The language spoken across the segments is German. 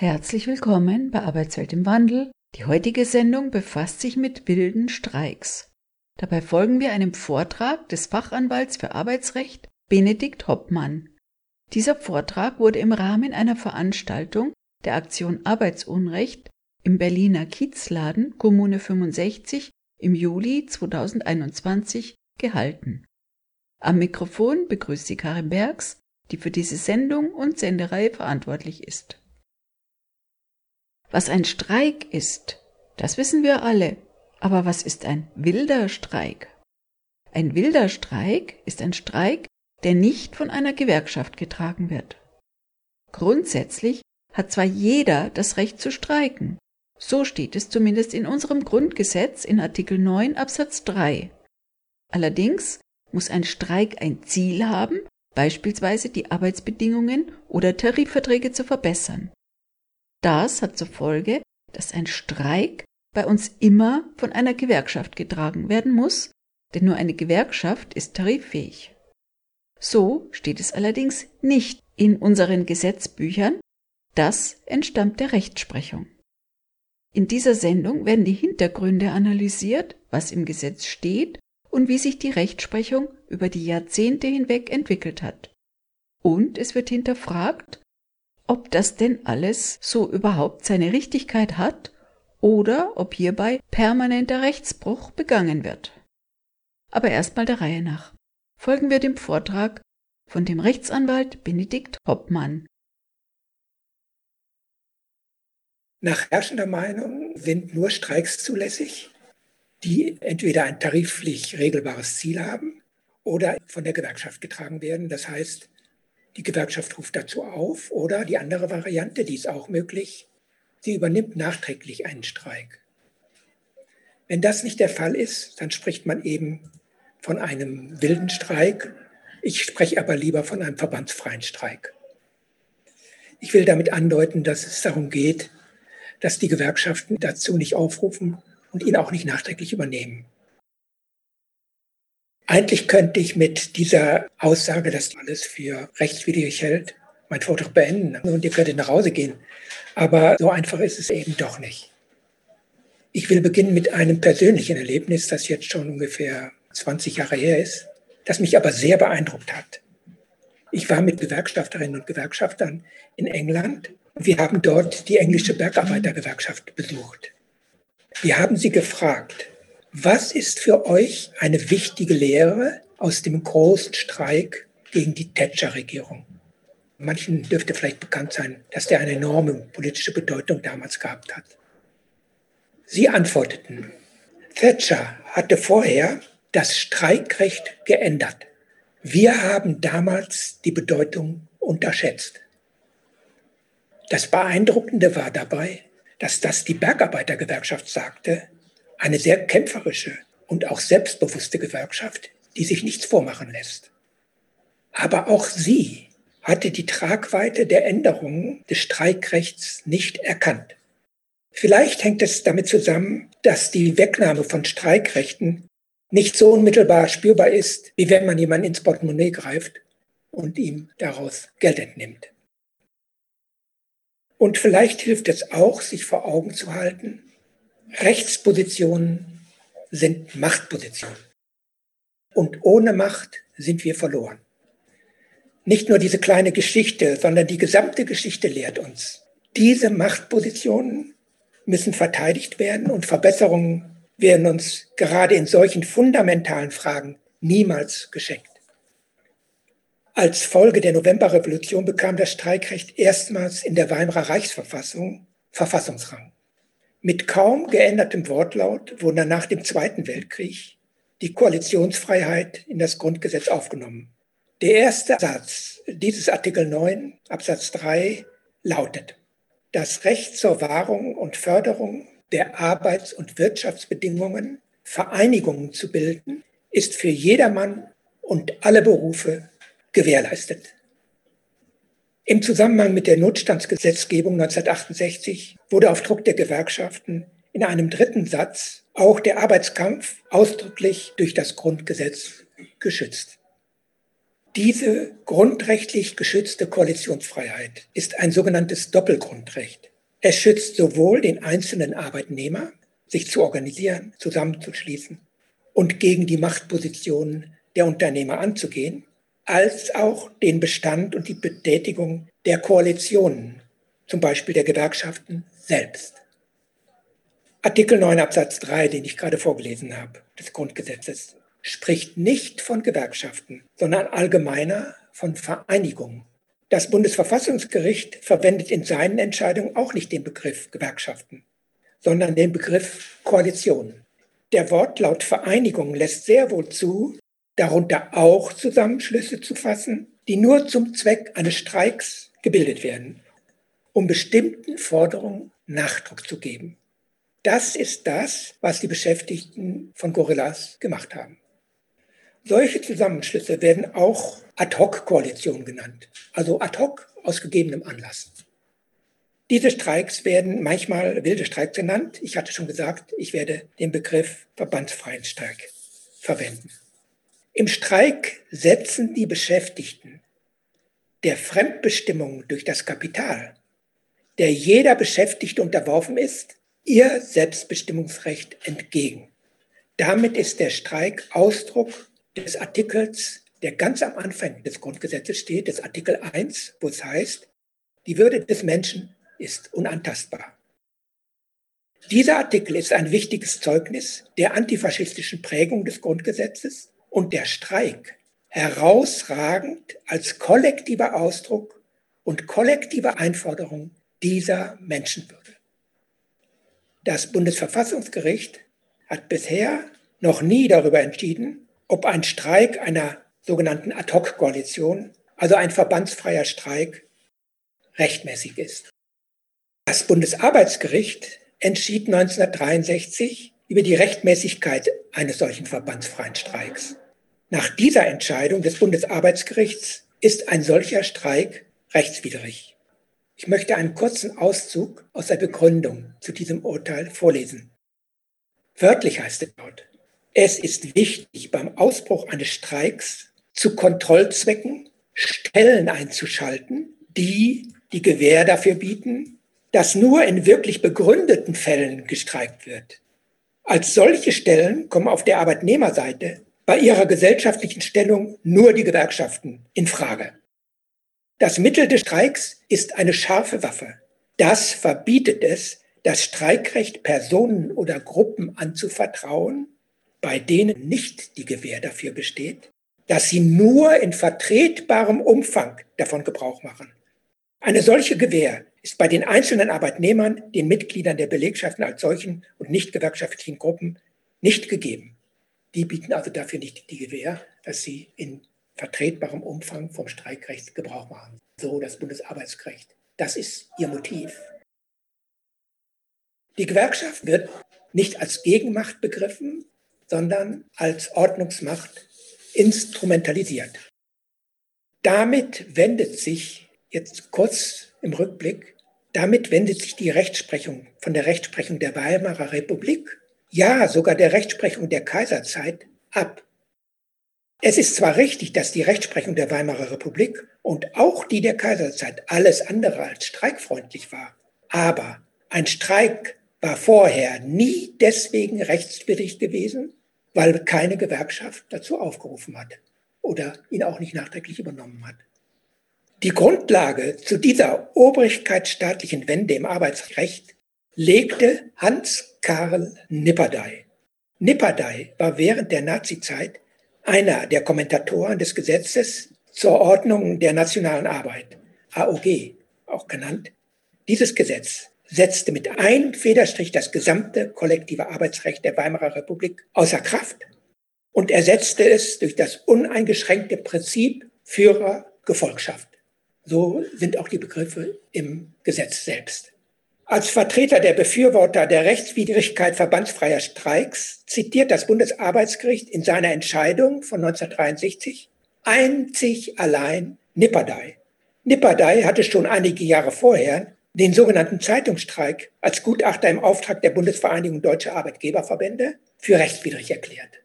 Herzlich willkommen bei Arbeitswelt im Wandel. Die heutige Sendung befasst sich mit wilden Streiks. Dabei folgen wir einem Vortrag des Fachanwalts für Arbeitsrecht Benedikt Hoppmann. Dieser Vortrag wurde im Rahmen einer Veranstaltung der Aktion Arbeitsunrecht im Berliner Kiezladen Kommune 65 im Juli 2021 gehalten. Am Mikrofon begrüßt sie Karin Bergs, die für diese Sendung und Sendereihe verantwortlich ist. Was ein Streik ist, das wissen wir alle. Aber was ist ein wilder Streik? Ein wilder Streik ist ein Streik, der nicht von einer Gewerkschaft getragen wird. Grundsätzlich hat zwar jeder das Recht zu streiken. So steht es zumindest in unserem Grundgesetz in Artikel 9 Absatz 3. Allerdings muss ein Streik ein Ziel haben, beispielsweise die Arbeitsbedingungen oder Tarifverträge zu verbessern. Das hat zur Folge, dass ein Streik bei uns immer von einer Gewerkschaft getragen werden muss, denn nur eine Gewerkschaft ist tariffähig. So steht es allerdings nicht in unseren Gesetzbüchern, das entstammt der Rechtsprechung. In dieser Sendung werden die Hintergründe analysiert, was im Gesetz steht und wie sich die Rechtsprechung über die Jahrzehnte hinweg entwickelt hat. Und es wird hinterfragt, ob das denn alles so überhaupt seine Richtigkeit hat oder ob hierbei permanenter Rechtsbruch begangen wird. Aber erstmal der Reihe nach. Folgen wir dem Vortrag von dem Rechtsanwalt Benedikt Hoppmann. Nach herrschender Meinung sind nur Streiks zulässig, die entweder ein tariflich regelbares Ziel haben oder von der Gewerkschaft getragen werden. Das heißt, die Gewerkschaft ruft dazu auf oder die andere Variante, die ist auch möglich, sie übernimmt nachträglich einen Streik. Wenn das nicht der Fall ist, dann spricht man eben von einem wilden Streik. Ich spreche aber lieber von einem verbandsfreien Streik. Ich will damit andeuten, dass es darum geht, dass die Gewerkschaften dazu nicht aufrufen und ihn auch nicht nachträglich übernehmen. Eigentlich könnte ich mit dieser Aussage, dass alles für rechtswidrig hält, mein Vortrag beenden und ihr könntet nach Hause gehen. Aber so einfach ist es eben doch nicht. Ich will beginnen mit einem persönlichen Erlebnis, das jetzt schon ungefähr 20 Jahre her ist, das mich aber sehr beeindruckt hat. Ich war mit Gewerkschafterinnen und Gewerkschaftern in England wir haben dort die englische Bergarbeitergewerkschaft besucht. Wir haben sie gefragt, was ist für euch eine wichtige Lehre aus dem großen Streik gegen die Thatcher-Regierung? Manchen dürfte vielleicht bekannt sein, dass der eine enorme politische Bedeutung damals gehabt hat. Sie antworteten, Thatcher hatte vorher das Streikrecht geändert. Wir haben damals die Bedeutung unterschätzt. Das Beeindruckende war dabei, dass das die Bergarbeitergewerkschaft sagte, eine sehr kämpferische und auch selbstbewusste Gewerkschaft, die sich nichts vormachen lässt. Aber auch sie hatte die Tragweite der Änderungen des Streikrechts nicht erkannt. Vielleicht hängt es damit zusammen, dass die Wegnahme von Streikrechten nicht so unmittelbar spürbar ist, wie wenn man jemanden ins Portemonnaie greift und ihm daraus Geld entnimmt. Und vielleicht hilft es auch, sich vor Augen zu halten, Rechtspositionen sind Machtpositionen. Und ohne Macht sind wir verloren. Nicht nur diese kleine Geschichte, sondern die gesamte Geschichte lehrt uns, diese Machtpositionen müssen verteidigt werden und Verbesserungen werden uns gerade in solchen fundamentalen Fragen niemals geschenkt. Als Folge der Novemberrevolution bekam das Streikrecht erstmals in der Weimarer Reichsverfassung Verfassungsrang. Mit kaum geändertem Wortlaut wurde nach dem Zweiten Weltkrieg die Koalitionsfreiheit in das Grundgesetz aufgenommen. Der erste Satz dieses Artikel 9 Absatz 3 lautet, das Recht zur Wahrung und Förderung der Arbeits- und Wirtschaftsbedingungen, Vereinigungen zu bilden, ist für jedermann und alle Berufe gewährleistet. Im Zusammenhang mit der Notstandsgesetzgebung 1968 wurde auf Druck der Gewerkschaften in einem dritten Satz auch der Arbeitskampf ausdrücklich durch das Grundgesetz geschützt. Diese grundrechtlich geschützte Koalitionsfreiheit ist ein sogenanntes Doppelgrundrecht. Es schützt sowohl den einzelnen Arbeitnehmer, sich zu organisieren, zusammenzuschließen und gegen die Machtpositionen der Unternehmer anzugehen, als auch den Bestand und die Betätigung der Koalitionen, zum Beispiel der Gewerkschaften selbst. Artikel 9 Absatz 3, den ich gerade vorgelesen habe, des Grundgesetzes, spricht nicht von Gewerkschaften, sondern allgemeiner von Vereinigungen. Das Bundesverfassungsgericht verwendet in seinen Entscheidungen auch nicht den Begriff Gewerkschaften, sondern den Begriff Koalitionen. Der Wortlaut Vereinigung lässt sehr wohl zu, darunter auch Zusammenschlüsse zu fassen, die nur zum Zweck eines Streiks gebildet werden, um bestimmten Forderungen Nachdruck zu geben. Das ist das, was die Beschäftigten von Gorillas gemacht haben. Solche Zusammenschlüsse werden auch Ad-hoc-Koalitionen genannt, also ad hoc aus gegebenem Anlass. Diese Streiks werden manchmal wilde Streiks genannt. Ich hatte schon gesagt, ich werde den Begriff verbandsfreien Streik verwenden. Im Streik setzen die Beschäftigten der Fremdbestimmung durch das Kapital, der jeder Beschäftigte unterworfen ist, ihr Selbstbestimmungsrecht entgegen. Damit ist der Streik Ausdruck des Artikels, der ganz am Anfang des Grundgesetzes steht, des Artikel 1, wo es heißt, die Würde des Menschen ist unantastbar. Dieser Artikel ist ein wichtiges Zeugnis der antifaschistischen Prägung des Grundgesetzes und der Streik herausragend als kollektiver Ausdruck und kollektive Einforderung dieser Menschenwürde. Das Bundesverfassungsgericht hat bisher noch nie darüber entschieden, ob ein Streik einer sogenannten Ad-hoc-Koalition, also ein verbandsfreier Streik, rechtmäßig ist. Das Bundesarbeitsgericht entschied 1963 über die Rechtmäßigkeit eines solchen verbandsfreien Streiks. Nach dieser Entscheidung des Bundesarbeitsgerichts ist ein solcher Streik rechtswidrig. Ich möchte einen kurzen Auszug aus der Begründung zu diesem Urteil vorlesen. Wörtlich heißt es dort, es ist wichtig, beim Ausbruch eines Streiks zu Kontrollzwecken Stellen einzuschalten, die die Gewähr dafür bieten, dass nur in wirklich begründeten Fällen gestreikt wird. Als solche Stellen kommen auf der Arbeitnehmerseite bei ihrer gesellschaftlichen Stellung nur die Gewerkschaften in Frage. Das Mittel des Streiks ist eine scharfe Waffe. Das verbietet es, das Streikrecht Personen oder Gruppen anzuvertrauen, bei denen nicht die Gewähr dafür besteht, dass sie nur in vertretbarem Umfang davon Gebrauch machen. Eine solche Gewähr ist bei den einzelnen Arbeitnehmern, den Mitgliedern der Belegschaften als solchen und nicht gewerkschaftlichen Gruppen nicht gegeben. Die bieten also dafür nicht die Gewähr, dass sie in vertretbarem Umfang vom Streikrecht Gebrauch machen. So das Bundesarbeitsrecht. Das ist ihr Motiv. Die Gewerkschaft wird nicht als Gegenmacht begriffen, sondern als Ordnungsmacht instrumentalisiert. Damit wendet sich, jetzt kurz im Rückblick, damit wendet sich die Rechtsprechung von der Rechtsprechung der Weimarer Republik, ja sogar der Rechtsprechung der Kaiserzeit ab. Es ist zwar richtig, dass die Rechtsprechung der Weimarer Republik und auch die der Kaiserzeit alles andere als streikfreundlich war, aber ein Streik war vorher nie deswegen rechtswidrig gewesen, weil keine Gewerkschaft dazu aufgerufen hat oder ihn auch nicht nachträglich übernommen hat. Die Grundlage zu dieser obrigkeitsstaatlichen Wende im Arbeitsrecht legte Hans Karl Nipperdey. Nipperdey war während der Nazizeit einer der Kommentatoren des Gesetzes zur Ordnung der nationalen Arbeit, AOG auch genannt. Dieses Gesetz setzte mit einem Federstrich das gesamte kollektive Arbeitsrecht der Weimarer Republik außer Kraft und ersetzte es durch das uneingeschränkte Prinzip Führer-Gefolgschaft. So sind auch die Begriffe im Gesetz selbst. Als Vertreter der Befürworter der Rechtswidrigkeit verbandsfreier Streiks zitiert das Bundesarbeitsgericht in seiner Entscheidung von 1963 einzig allein Nipperdey. Nipperdey hatte schon einige Jahre vorher den sogenannten Zeitungsstreik als Gutachter im Auftrag der Bundesvereinigung Deutscher Arbeitgeberverbände für rechtswidrig erklärt.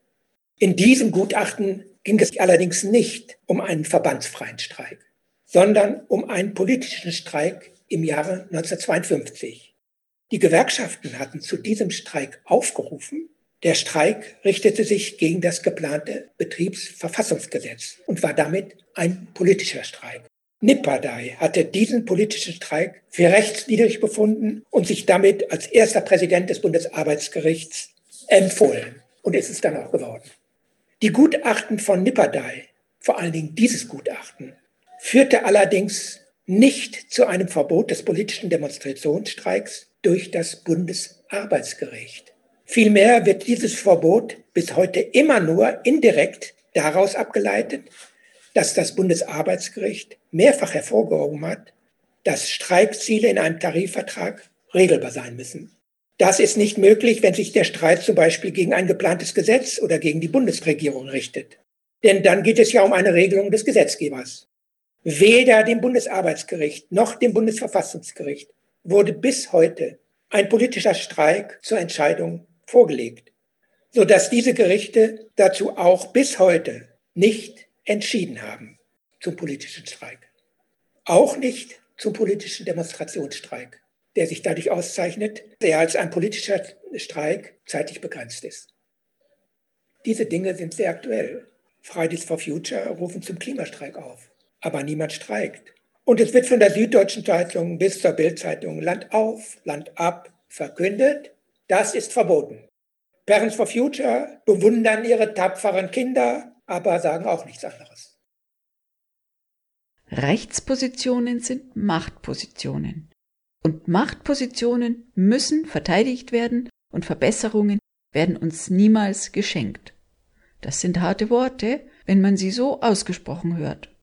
In diesem Gutachten ging es allerdings nicht um einen verbandsfreien Streik, sondern um einen politischen Streik im Jahre 1952. Die Gewerkschaften hatten zu diesem Streik aufgerufen. Der Streik richtete sich gegen das geplante Betriebsverfassungsgesetz und war damit ein politischer Streik. Nipperdai hatte diesen politischen Streik für rechtswidrig befunden und sich damit als erster Präsident des Bundesarbeitsgerichts empfohlen. Und ist es dann auch geworden. Die Gutachten von Nipperdai, vor allen Dingen dieses Gutachten, führte allerdings nicht zu einem Verbot des politischen Demonstrationsstreiks durch das Bundesarbeitsgericht. Vielmehr wird dieses Verbot bis heute immer nur indirekt daraus abgeleitet, dass das Bundesarbeitsgericht mehrfach hervorgehoben hat, dass Streikziele in einem Tarifvertrag regelbar sein müssen. Das ist nicht möglich, wenn sich der Streit zum Beispiel gegen ein geplantes Gesetz oder gegen die Bundesregierung richtet. Denn dann geht es ja um eine Regelung des Gesetzgebers. Weder dem Bundesarbeitsgericht noch dem Bundesverfassungsgericht wurde bis heute ein politischer Streik zur Entscheidung vorgelegt, sodass diese Gerichte dazu auch bis heute nicht entschieden haben zum politischen Streik. Auch nicht zum politischen Demonstrationsstreik, der sich dadurch auszeichnet, der als ein politischer Streik zeitlich begrenzt ist. Diese Dinge sind sehr aktuell. Fridays for Future rufen zum Klimastreik auf, aber niemand streikt. Und es wird von der Süddeutschen Zeitung bis zur Bildzeitung Land auf, Land ab verkündet, das ist verboten. Parents for Future bewundern ihre tapferen Kinder, aber sagen auch nichts anderes. Rechtspositionen sind Machtpositionen. Und Machtpositionen müssen verteidigt werden und Verbesserungen werden uns niemals geschenkt. Das sind harte Worte, wenn man sie so ausgesprochen hört.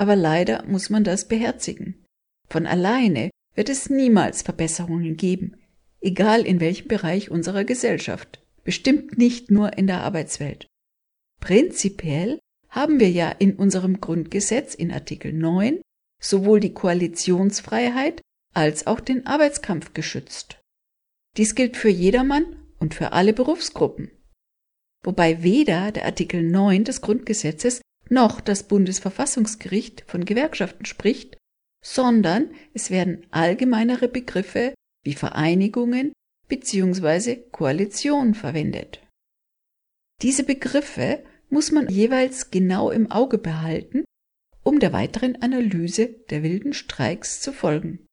Aber leider muss man das beherzigen. Von alleine wird es niemals Verbesserungen geben, egal in welchem Bereich unserer Gesellschaft, bestimmt nicht nur in der Arbeitswelt. Prinzipiell haben wir ja in unserem Grundgesetz in Artikel 9 sowohl die Koalitionsfreiheit als auch den Arbeitskampf geschützt. Dies gilt für jedermann und für alle Berufsgruppen. Wobei weder der Artikel 9 des Grundgesetzes noch das Bundesverfassungsgericht von Gewerkschaften spricht, sondern es werden allgemeinere Begriffe wie Vereinigungen bzw. Koalition verwendet. Diese Begriffe muss man jeweils genau im Auge behalten, um der weiteren Analyse der wilden Streiks zu folgen.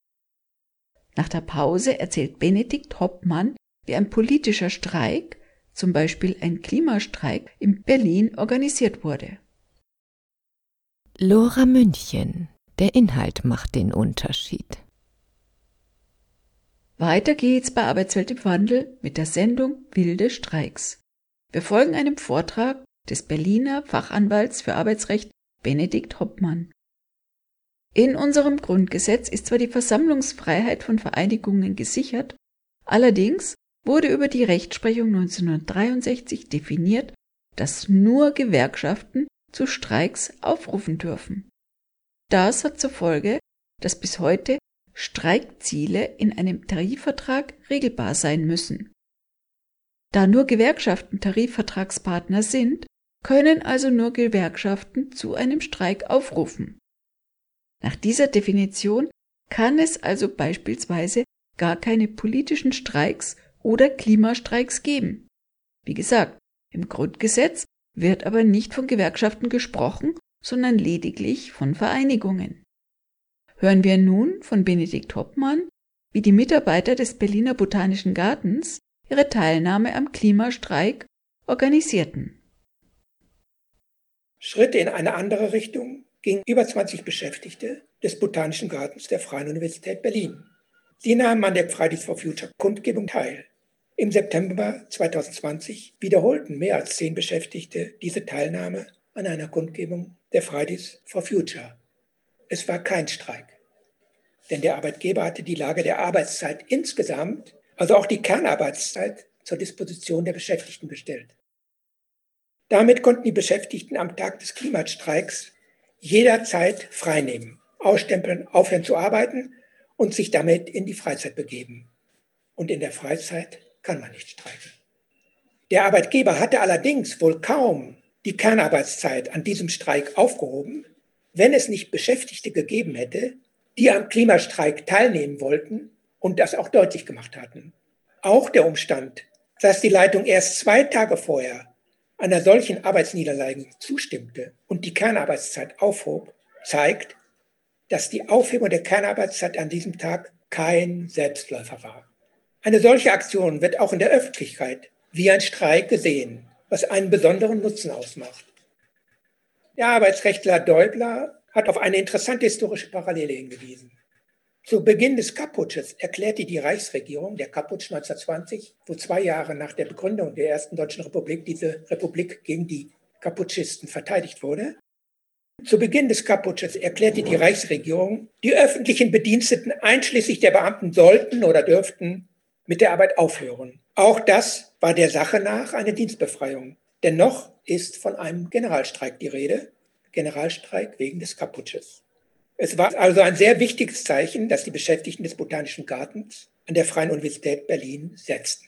Nach der Pause erzählt Benedikt Hoppmann, wie ein politischer Streik, zum Beispiel ein Klimastreik, in Berlin organisiert wurde. Lora München. Der Inhalt macht den Unterschied. Weiter geht's bei Arbeitswelt im Wandel mit der Sendung Wilde Streiks. Wir folgen einem Vortrag des Berliner Fachanwalts für Arbeitsrecht Benedikt Hoppmann. In unserem Grundgesetz ist zwar die Versammlungsfreiheit von Vereinigungen gesichert, allerdings wurde über die Rechtsprechung 1963 definiert, dass nur Gewerkschaften zu Streiks aufrufen dürfen. Das hat zur Folge, dass bis heute Streikziele in einem Tarifvertrag regelbar sein müssen. Da nur Gewerkschaften Tarifvertragspartner sind, können also nur Gewerkschaften zu einem Streik aufrufen. Nach dieser Definition kann es also beispielsweise gar keine politischen Streiks oder Klimastreiks geben. Wie gesagt, im Grundgesetz wird aber nicht von Gewerkschaften gesprochen, sondern lediglich von Vereinigungen. Hören wir nun von Benedikt Hoppmann, wie die Mitarbeiter des Berliner Botanischen Gartens ihre Teilnahme am Klimastreik organisierten. Schritte in eine andere Richtung gingen über 20 Beschäftigte des Botanischen Gartens der Freien Universität Berlin. Sie nahmen an der Fridays for Future Kundgebung teil. Im September 2020 wiederholten mehr als zehn Beschäftigte diese Teilnahme an einer Kundgebung der Fridays for Future. Es war kein Streik, denn der Arbeitgeber hatte die Lage der Arbeitszeit insgesamt, also auch die Kernarbeitszeit, zur Disposition der Beschäftigten gestellt. Damit konnten die Beschäftigten am Tag des Klimastreiks jederzeit freinehmen, ausstempeln, aufhören zu arbeiten und sich damit in die Freizeit begeben. Und in der Freizeit kann man nicht streiken. Der Arbeitgeber hatte allerdings wohl kaum die Kernarbeitszeit an diesem Streik aufgehoben, wenn es nicht Beschäftigte gegeben hätte, die am Klimastreik teilnehmen wollten und das auch deutlich gemacht hatten. Auch der Umstand, dass die Leitung erst zwei Tage vorher einer solchen Arbeitsniederlage zustimmte und die Kernarbeitszeit aufhob, zeigt, dass die Aufhebung der Kernarbeitszeit an diesem Tag kein Selbstläufer war. Eine solche Aktion wird auch in der Öffentlichkeit wie ein Streik gesehen, was einen besonderen Nutzen ausmacht. Der Arbeitsrechtler Deubler hat auf eine interessante historische Parallele hingewiesen. Zu Beginn des Kapputsches erklärte die Reichsregierung, der Kapputsch 1920, wo zwei Jahre nach der Begründung der ersten deutschen Republik diese Republik gegen die Kaputschisten verteidigt wurde, zu Beginn des Kapputsches erklärte die Reichsregierung, die öffentlichen Bediensteten einschließlich der Beamten sollten oder dürften mit der Arbeit aufhören. Auch das war der Sache nach eine Dienstbefreiung. Dennoch ist von einem Generalstreik die Rede, Generalstreik wegen des Kapputsches. Es war also ein sehr wichtiges Zeichen, das die Beschäftigten des Botanischen Gartens an der Freien Universität Berlin setzten.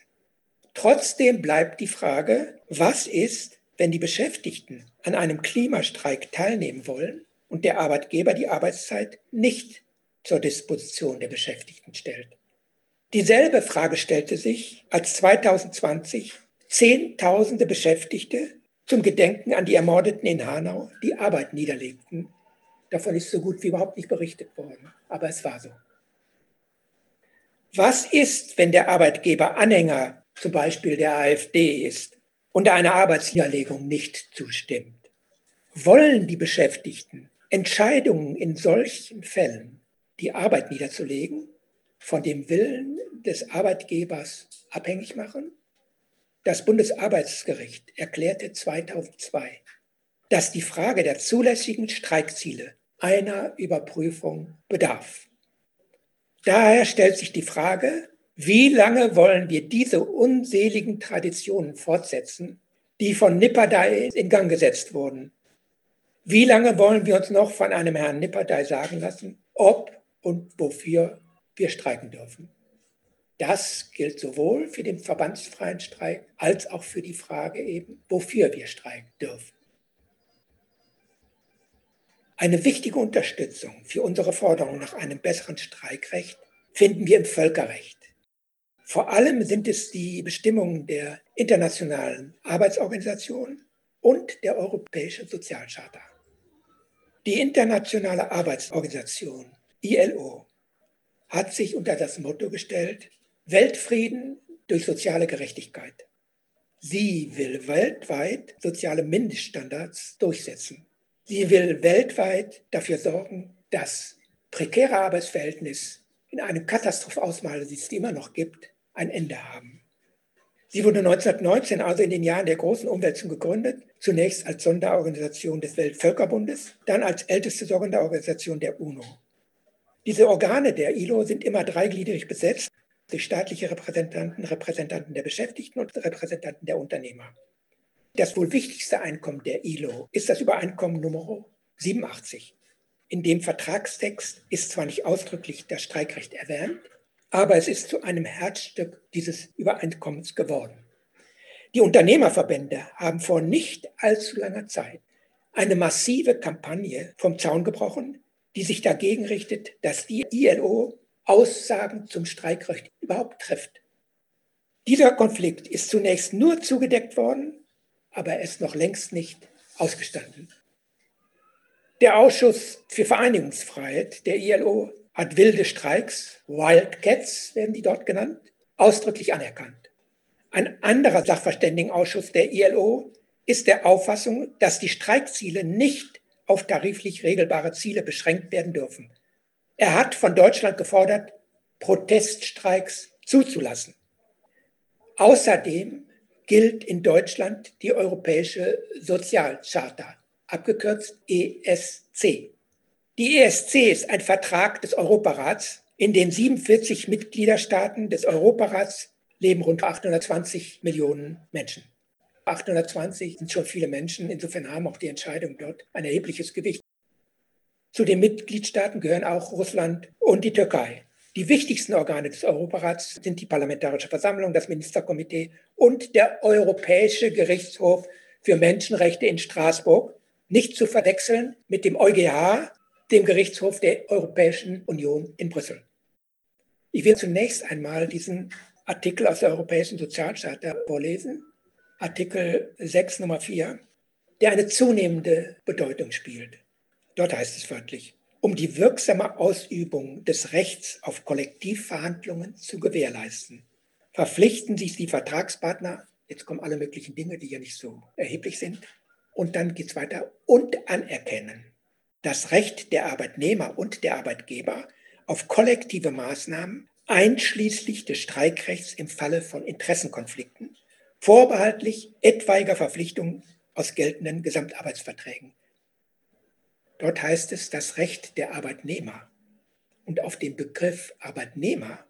Trotzdem bleibt die Frage, was ist, wenn die Beschäftigten an einem Klimastreik teilnehmen wollen und der Arbeitgeber die Arbeitszeit nicht zur Disposition der Beschäftigten stellt. Dieselbe Frage stellte sich, als 2020 Zehntausende Beschäftigte zum Gedenken an die Ermordeten in Hanau die Arbeit niederlegten. Davon ist so gut wie überhaupt nicht berichtet worden, aber es war so. Was ist, wenn der Arbeitgeber Anhänger zum Beispiel der AfD ist und einer Arbeitsniederlegung nicht zustimmt. Wollen die Beschäftigten Entscheidungen in solchen Fällen, die Arbeit niederzulegen, von dem Willen des Arbeitgebers abhängig machen? Das Bundesarbeitsgericht erklärte 2002, dass die Frage der zulässigen Streikziele einer Überprüfung bedarf. Daher stellt sich die Frage, wie lange wollen wir diese unseligen Traditionen fortsetzen, die von Nipperdai in Gang gesetzt wurden? Wie lange wollen wir uns noch von einem Herrn Nipperdai sagen lassen, ob und wofür wir streiken dürfen? Das gilt sowohl für den verbandsfreien Streik als auch für die Frage eben, wofür wir streiken dürfen. Eine wichtige Unterstützung für unsere Forderung nach einem besseren Streikrecht finden wir im Völkerrecht. Vor allem sind es die Bestimmungen der Internationalen Arbeitsorganisation und der Europäischen Sozialcharta. Die Internationale Arbeitsorganisation, ILO, hat sich unter das Motto gestellt, Weltfrieden durch soziale Gerechtigkeit. Sie will weltweit soziale Mindeststandards durchsetzen. Sie will weltweit dafür sorgen, dass prekäre Arbeitsverhältnisse in einem Katastrophalausmaß, die es immer noch gibt, ein Ende haben. Sie wurde 1919, also in den Jahren der großen Umwälzung gegründet, zunächst als Sonderorganisation des Weltvölkerbundes, dann als älteste Sonderorganisation der UNO. Diese Organe der ILO sind immer dreigliedrig besetzt durch staatliche Repräsentanten, Repräsentanten der Beschäftigten und Repräsentanten der Unternehmer. Das wohl wichtigste Einkommen der ILO ist das Übereinkommen Nummer 87. In dem Vertragstext ist zwar nicht ausdrücklich das Streikrecht erwähnt, aber es ist zu einem Herzstück dieses Übereinkommens geworden. Die Unternehmerverbände haben vor nicht allzu langer Zeit eine massive Kampagne vom Zaun gebrochen, die sich dagegen richtet, dass die ILO Aussagen zum Streikrecht überhaupt trifft. Dieser Konflikt ist zunächst nur zugedeckt worden, aber er ist noch längst nicht ausgestanden. Der Ausschuss für Vereinigungsfreiheit der ILO hat wilde Streiks, Wildcats werden die dort genannt, ausdrücklich anerkannt. Ein anderer Sachverständigenausschuss der ILO ist der Auffassung, dass die Streikziele nicht auf tariflich regelbare Ziele beschränkt werden dürfen. Er hat von Deutschland gefordert, Proteststreiks zuzulassen. Außerdem gilt in Deutschland die Europäische Sozialcharta, abgekürzt ESC. Die ESC ist ein Vertrag des Europarats. In den 47 Mitgliederstaaten des Europarats leben rund 820 Millionen Menschen. 820 sind schon viele Menschen, insofern haben auch die Entscheidungen dort ein erhebliches Gewicht. Zu den Mitgliedstaaten gehören auch Russland und die Türkei. Die wichtigsten Organe des Europarats sind die Parlamentarische Versammlung, das Ministerkomitee und der Europäische Gerichtshof für Menschenrechte in Straßburg, nicht zu verwechseln mit dem EuGH, dem Gerichtshof der Europäischen Union in Brüssel. Ich will zunächst einmal diesen Artikel aus der Europäischen Sozialcharta vorlesen, Artikel 6 Nummer 4, der eine zunehmende Bedeutung spielt. Dort heißt es wörtlich, um die wirksame Ausübung des Rechts auf Kollektivverhandlungen zu gewährleisten, verpflichten sich die Vertragspartner, jetzt kommen alle möglichen Dinge, die ja nicht so erheblich sind, und dann geht es weiter, und anerkennen das Recht der Arbeitnehmer und der Arbeitgeber auf kollektive Maßnahmen einschließlich des Streikrechts im Falle von Interessenkonflikten, vorbehaltlich etwaiger Verpflichtungen aus geltenden Gesamtarbeitsverträgen. Dort heißt es das Recht der Arbeitnehmer. Und auf den Begriff Arbeitnehmer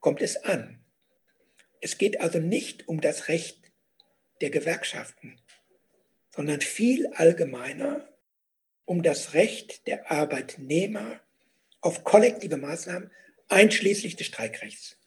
kommt es an. Es geht also nicht um das Recht der Gewerkschaften, sondern viel allgemeiner um das Recht der Arbeitnehmer auf kollektive Maßnahmen einschließlich des Streikrechts.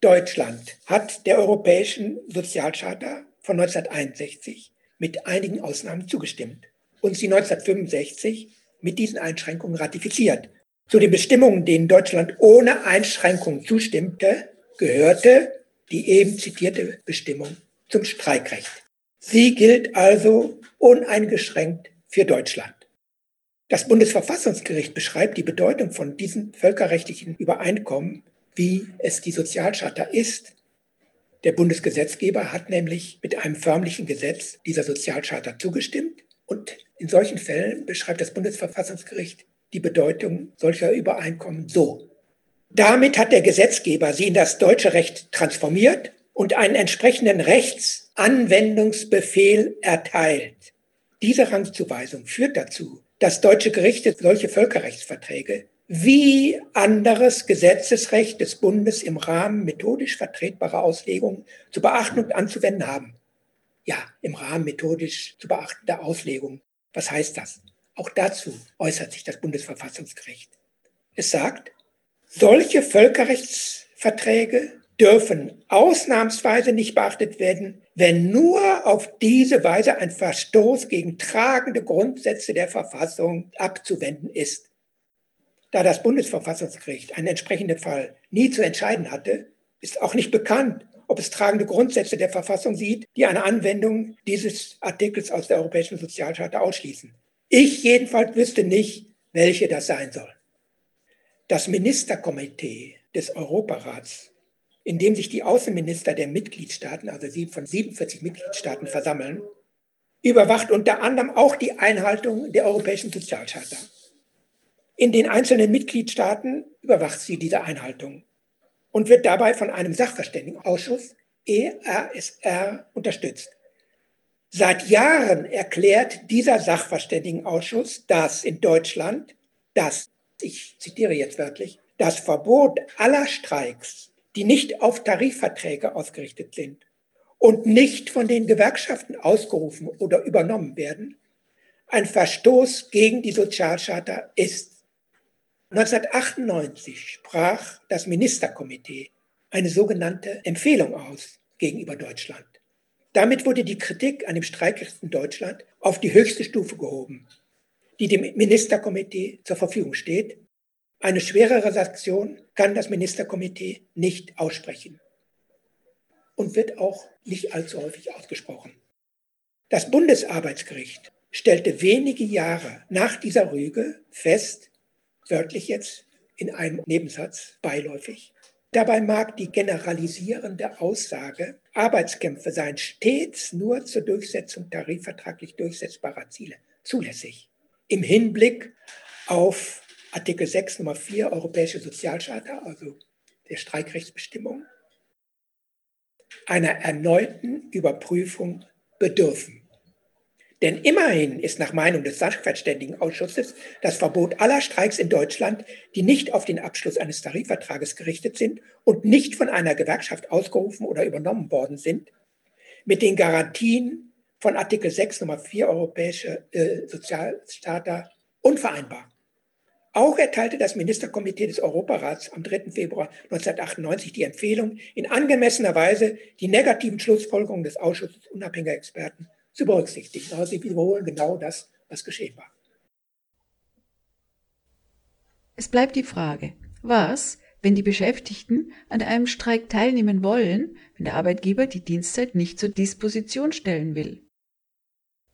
Deutschland hat der Europäischen Sozialcharta von 1961 mit einigen Ausnahmen zugestimmt und sie 1965 mit diesen Einschränkungen ratifiziert. Zu den Bestimmungen, denen Deutschland ohne Einschränkung zustimmte, gehörte die eben zitierte Bestimmung zum Streikrecht. Sie gilt also uneingeschränkt für Deutschland. Das Bundesverfassungsgericht beschreibt die Bedeutung von diesen völkerrechtlichen Übereinkommen, wie es die Sozialcharta ist. Der Bundesgesetzgeber hat nämlich mit einem förmlichen Gesetz dieser Sozialcharta zugestimmt und in solchen Fällen beschreibt das Bundesverfassungsgericht die Bedeutung solcher Übereinkommen so. Damit hat der Gesetzgeber sie in das deutsche Recht transformiert und einen entsprechenden Rechtsanwendungsbefehl erteilt. Diese Rangzuweisung führt dazu, dass deutsche Gerichte solche Völkerrechtsverträge wie anderes Gesetzesrecht des Bundes im Rahmen methodisch vertretbarer Auslegungen zu beachten und anzuwenden haben ja, im Rahmen methodisch zu beachtender Auslegung. Was heißt das? Auch dazu äußert sich das Bundesverfassungsgericht. Es sagt, solche Völkerrechtsverträge dürfen ausnahmsweise nicht beachtet werden, wenn nur auf diese Weise ein Verstoß gegen tragende Grundsätze der Verfassung abzuwenden ist. Da das Bundesverfassungsgericht einen entsprechenden Fall nie zu entscheiden hatte, ist auch nicht bekannt, ob es tragende Grundsätze der Verfassung sieht, die eine Anwendung dieses Artikels aus der Europäischen Sozialcharta ausschließen. Ich jedenfalls wüsste nicht, welche das sein soll. Das Ministerkomitee des Europarats, in dem sich die Außenminister der Mitgliedstaaten, also von 47 Mitgliedstaaten versammeln, überwacht unter anderem auch die Einhaltung der Europäischen Sozialcharta. In den einzelnen Mitgliedstaaten überwacht sie diese Einhaltung und wird dabei von einem Sachverständigenausschuss ERSR unterstützt. Seit Jahren erklärt dieser Sachverständigenausschuss, dass in Deutschland das, ich zitiere jetzt wörtlich, das Verbot aller Streiks, die nicht auf Tarifverträge ausgerichtet sind und nicht von den Gewerkschaften ausgerufen oder übernommen werden, ein Verstoß gegen die Sozialcharta ist. 1998 sprach das Ministerkomitee eine sogenannte Empfehlung aus gegenüber Deutschland. Damit wurde die Kritik an dem Streikrecht in Deutschland auf die höchste Stufe gehoben, die dem Ministerkomitee zur Verfügung steht. Eine schwerere Sanktion kann das Ministerkomitee nicht aussprechen und wird auch nicht allzu häufig ausgesprochen. Das Bundesarbeitsgericht stellte wenige Jahre nach dieser Rüge fest, wörtlich jetzt in einem Nebensatz beiläufig. Dabei mag die generalisierende Aussage, Arbeitskämpfe seien stets nur zur Durchsetzung tarifvertraglich durchsetzbarer Ziele zulässig. Im Hinblick auf Artikel 6 Nummer 4 Europäische Sozialcharta, also der Streikrechtsbestimmung, einer erneuten Überprüfung bedürfen. Denn immerhin ist nach Meinung des Sachverständigenausschusses das Verbot aller Streiks in Deutschland, die nicht auf den Abschluss eines Tarifvertrages gerichtet sind und nicht von einer Gewerkschaft ausgerufen oder übernommen worden sind, mit den Garantien von Artikel 6 Nummer 4 Europäische äh, Sozialcharta unvereinbar. Auch erteilte das Ministerkomitee des Europarats am 3. Februar 1998 die Empfehlung, in angemessener Weise die negativen Schlussfolgerungen des Ausschusses unabhängiger Experten zu berücksichtigen. Also sie wiederholen genau das, was geschehen war. Es bleibt die Frage, was, wenn die Beschäftigten an einem Streik teilnehmen wollen, wenn der Arbeitgeber die Dienstzeit nicht zur Disposition stellen will.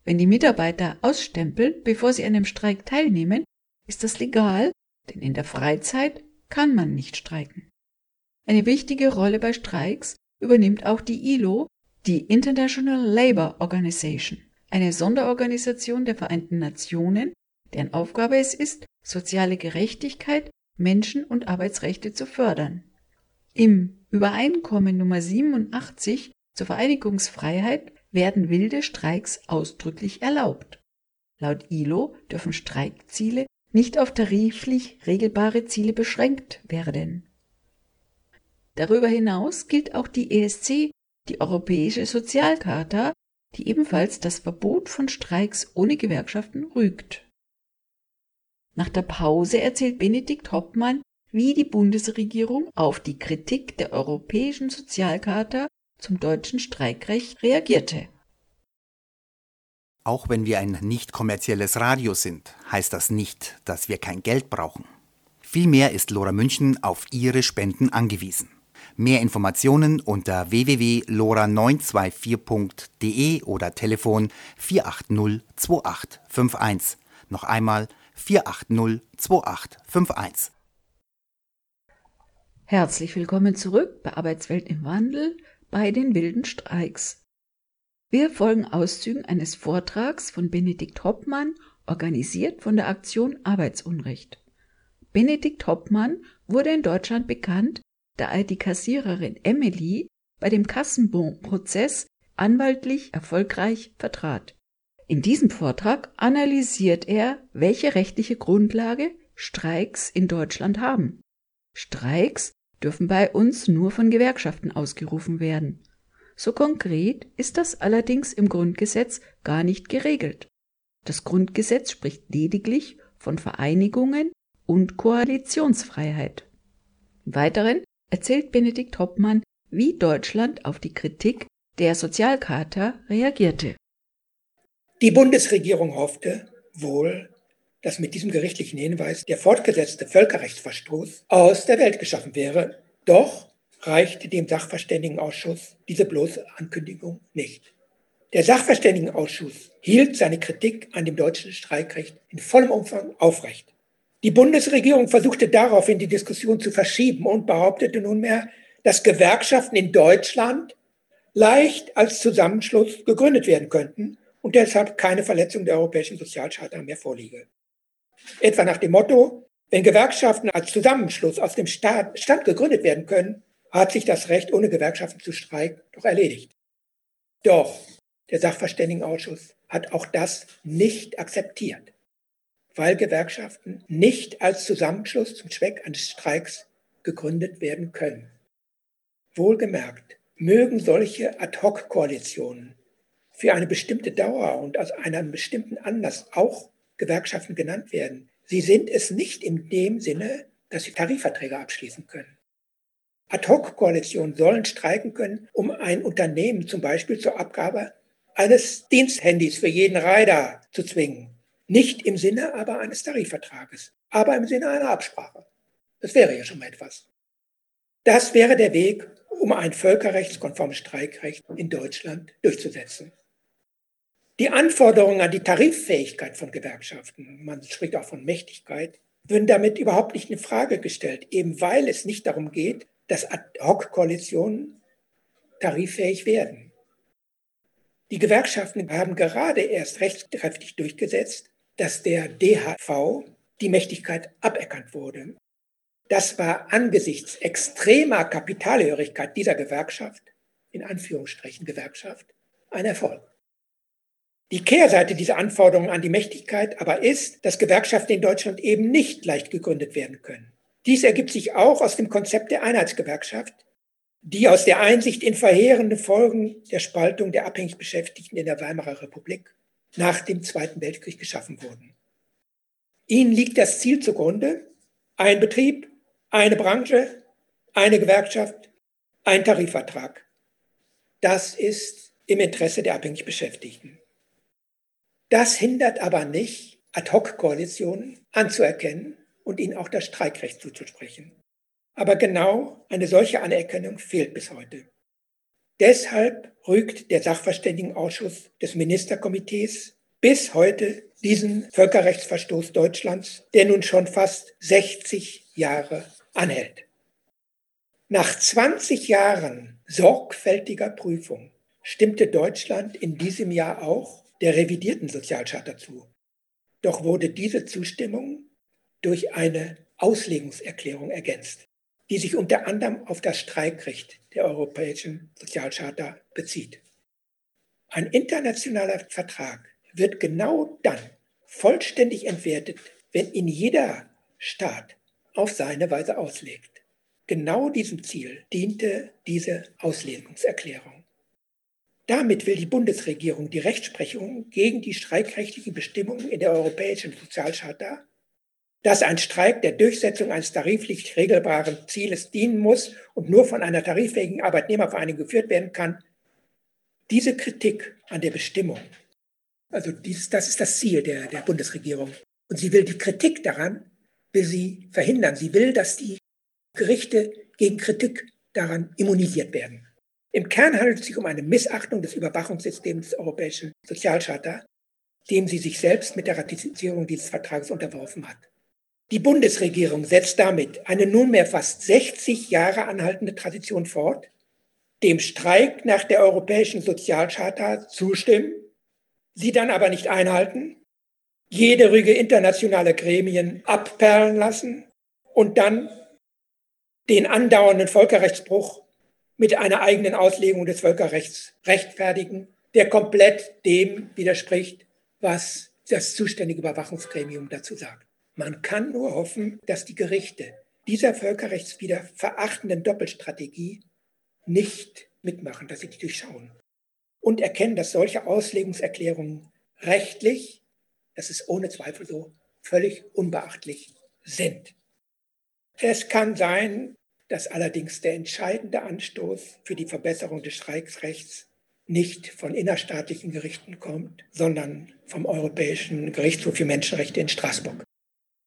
Wenn die Mitarbeiter ausstempeln, bevor sie an einem Streik teilnehmen, ist das legal, denn in der Freizeit kann man nicht streiken. Eine wichtige Rolle bei Streiks übernimmt auch die ILO, die International Labour Organization, eine Sonderorganisation der Vereinten Nationen, deren Aufgabe es ist, soziale Gerechtigkeit, Menschen- und Arbeitsrechte zu fördern. Im Übereinkommen Nummer 87 zur Vereinigungsfreiheit werden wilde Streiks ausdrücklich erlaubt. Laut ILO dürfen Streikziele nicht auf tariflich regelbare Ziele beschränkt werden. Darüber hinaus gilt auch die ESC, die Europäische Sozialcharta, die ebenfalls das Verbot von Streiks ohne Gewerkschaften rügt. Nach der Pause erzählt Benedikt Hoppmann, wie die Bundesregierung auf die Kritik der Europäischen Sozialcharta zum deutschen Streikrecht reagierte. Auch wenn wir ein nicht kommerzielles Radio sind, heißt das nicht, dass wir kein Geld brauchen. Vielmehr ist Lora München auf Ihre Spenden angewiesen. Mehr Informationen unter www.lora924.de oder Telefon 480 2851. Noch einmal 480 2851. Herzlich willkommen zurück bei Arbeitswelt im Wandel bei den wilden Streiks. Wir folgen Auszügen eines Vortrags von Benedikt Hoppmann, organisiert von der Aktion Arbeitsunrecht. Benedikt Hoppmann wurde in Deutschland bekannt, da er die Kassiererin Emily bei dem Kassenbon-Prozess anwaltlich erfolgreich vertrat. In diesem Vortrag analysiert er, welche rechtliche Grundlage Streiks in Deutschland haben. Streiks dürfen bei uns nur von Gewerkschaften ausgerufen werden. So konkret ist das allerdings im Grundgesetz gar nicht geregelt. Das Grundgesetz spricht lediglich von Vereinigungen und Koalitionsfreiheit. Im Weiteren erzählt Benedikt Hoppmann, wie Deutschland auf die Kritik der Sozialcharta reagierte. Die Bundesregierung hoffte wohl, dass mit diesem gerichtlichen Hinweis der fortgesetzte Völkerrechtsverstoß aus der Welt geschaffen wäre. Doch reichte dem Sachverständigenausschuss diese bloße Ankündigung nicht. Der Sachverständigenausschuss hielt seine Kritik an dem deutschen Streikrecht in vollem Umfang aufrecht. Die Bundesregierung versuchte daraufhin die Diskussion zu verschieben und behauptete nunmehr, dass Gewerkschaften in Deutschland leicht als Zusammenschluss gegründet werden könnten und deshalb keine Verletzung der europäischen Sozialcharta mehr vorliege. Etwa nach dem Motto, wenn Gewerkschaften als Zusammenschluss aus dem Staat, Stand gegründet werden können, hat sich das Recht, ohne Gewerkschaften zu streiken, doch erledigt. Doch der Sachverständigenausschuss hat auch das nicht akzeptiert, weil Gewerkschaften nicht als Zusammenschluss zum Zweck eines Streiks gegründet werden können. Wohlgemerkt, mögen solche Ad-hoc-Koalitionen für eine bestimmte Dauer und aus einem bestimmten Anlass auch Gewerkschaften genannt werden. Sie sind es nicht in dem Sinne, dass sie Tarifverträge abschließen können. Ad-hoc-Koalitionen sollen streiken können, um ein Unternehmen zum Beispiel zur Abgabe eines Diensthandys für jeden Reiter zu zwingen. Nicht im Sinne aber eines Tarifvertrages, aber im Sinne einer Absprache. Das wäre ja schon mal etwas. Das wäre der Weg, um ein völkerrechtskonformes Streikrecht in Deutschland durchzusetzen. Die Anforderungen an die Tariffähigkeit von Gewerkschaften, man spricht auch von Mächtigkeit, würden damit überhaupt nicht in Frage gestellt, eben weil es nicht darum geht, dass Ad-hoc-Koalitionen tariffähig werden. Die Gewerkschaften haben gerade erst rechtskräftig durchgesetzt, dass der DHV die Mächtigkeit aberkannt wurde. Das war angesichts extremer Kapitalhörigkeit dieser Gewerkschaft, in Anführungsstrichen Gewerkschaft, ein Erfolg. Die Kehrseite dieser Anforderungen an die Mächtigkeit aber ist, dass Gewerkschaften in Deutschland eben nicht leicht gegründet werden können. Dies ergibt sich auch aus dem Konzept der Einheitsgewerkschaft, die aus der Einsicht in verheerende Folgen der Spaltung der abhängig Beschäftigten in der Weimarer Republik nach dem Zweiten Weltkrieg geschaffen wurden. Ihnen liegt das Ziel zugrunde, ein Betrieb, eine Branche, eine Gewerkschaft, ein Tarifvertrag. Das ist im Interesse der abhängig Beschäftigten. Das hindert aber nicht, Ad-hoc-Koalitionen anzuerkennen und ihnen auch das Streikrecht zuzusprechen. Aber genau eine solche Anerkennung fehlt bis heute. Deshalb rügt der Sachverständigenausschuss des Ministerkomitees bis heute diesen Völkerrechtsverstoß Deutschlands, der nun schon fast 60 Jahre anhält. Nach 20 Jahren sorgfältiger Prüfung stimmte Deutschland in diesem Jahr auch der revidierten Sozialcharta zu. Doch wurde diese Zustimmung durch eine Auslegungserklärung ergänzt, die sich unter anderem auf das Streikrecht der Europäischen Sozialcharta bezieht. Ein internationaler Vertrag wird genau dann vollständig entwertet, wenn ihn jeder Staat auf seine Weise auslegt. Genau diesem Ziel diente diese Auslegungserklärung. Damit will die Bundesregierung die Rechtsprechung gegen die streikrechtlichen Bestimmungen in der Europäischen Sozialcharta, dass ein Streik der Durchsetzung eines tariflich regelbaren Zieles dienen muss und nur von einer tariffähigen Arbeitnehmervereinigung geführt werden kann, diese Kritik an der Bestimmung, also dies, das ist das Ziel der, der Bundesregierung. Und sie will die Kritik daran, will sie verhindern. Sie will, dass die Gerichte gegen Kritik daran immunisiert werden. Im Kern handelt es sich um eine Missachtung des Überwachungssystems des Europäischen Sozialcharta, dem sie sich selbst mit der Ratifizierung dieses Vertrages unterworfen hat. Die Bundesregierung setzt damit eine nunmehr fast 60 Jahre anhaltende Tradition fort, dem Streik nach der Europäischen Sozialcharta zustimmen, sie dann aber nicht einhalten, jede Rüge internationale Gremien abperlen lassen und dann den andauernden Völkerrechtsbruch mit einer eigenen Auslegung des Völkerrechts rechtfertigen, der komplett dem widerspricht, was das zuständige Überwachungsgremium dazu sagt. Man kann nur hoffen, dass die Gerichte dieser völkerrechtswider verachtenden Doppelstrategie nicht mitmachen, dass sie die durchschauen und erkennen, dass solche Auslegungserklärungen rechtlich, das ist ohne Zweifel so, völlig unbeachtlich sind. Es kann sein, dass allerdings der entscheidende Anstoß für die Verbesserung des Streikrechts nicht von innerstaatlichen Gerichten kommt, sondern vom Europäischen Gerichtshof für Menschenrechte in Straßburg.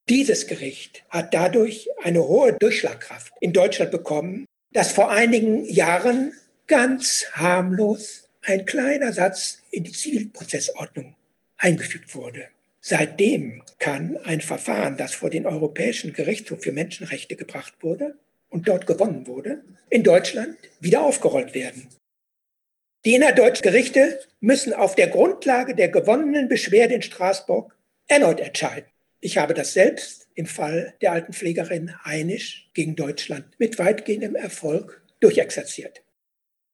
Dieses Gericht hat dadurch eine hohe Durchschlagkraft in Deutschland bekommen, dass vor einigen Jahren ganz harmlos ein kleiner Satz in die Zivilprozessordnung eingefügt wurde. Seitdem kann ein Verfahren, das vor den Europäischen Gerichtshof für Menschenrechte gebracht wurde, und dort gewonnen wurde, in Deutschland wieder aufgerollt werden. Die innerdeutschen Gerichte müssen auf der Grundlage der gewonnenen Beschwerde in Straßburg erneut entscheiden. Ich habe das selbst im Fall der alten Pflegerin Heinisch gegen Deutschland mit weitgehendem Erfolg durchexerziert.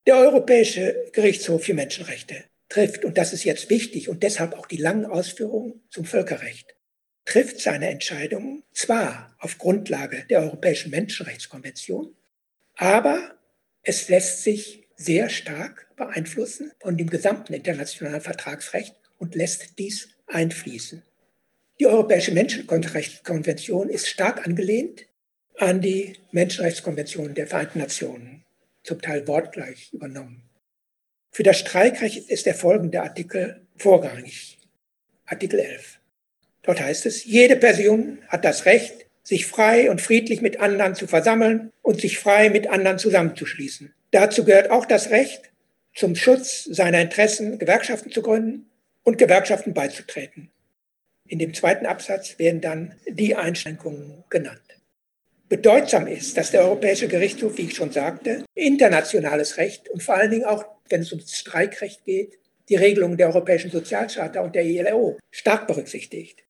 Der Europäische Gerichtshof für Menschenrechte trifft, und das ist jetzt wichtig und deshalb auch die langen Ausführungen zum Völkerrecht, trifft seine Entscheidungen zwar auf Grundlage der Europäischen Menschenrechtskonvention, aber es lässt sich sehr stark beeinflussen von dem gesamten internationalen Vertragsrecht und lässt dies einfließen. Die Europäische Menschenrechtskonvention ist stark angelehnt an die Menschenrechtskonvention der Vereinten Nationen, zum Teil wortgleich übernommen. Für das Streikrecht ist der folgende Artikel vorrangig. Artikel 11. Dort heißt es, jede Person hat das Recht, sich frei und friedlich mit anderen zu versammeln und sich frei mit anderen zusammenzuschließen. Dazu gehört auch das Recht, zum Schutz seiner Interessen Gewerkschaften zu gründen und Gewerkschaften beizutreten. In dem zweiten Absatz werden dann die Einschränkungen genannt. Bedeutsam ist, dass der Europäische Gerichtshof, wie ich schon sagte, internationales Recht und vor allen Dingen auch, wenn es ums Streikrecht geht, die Regelungen der Europäischen Sozialcharta und der ILO stark berücksichtigt.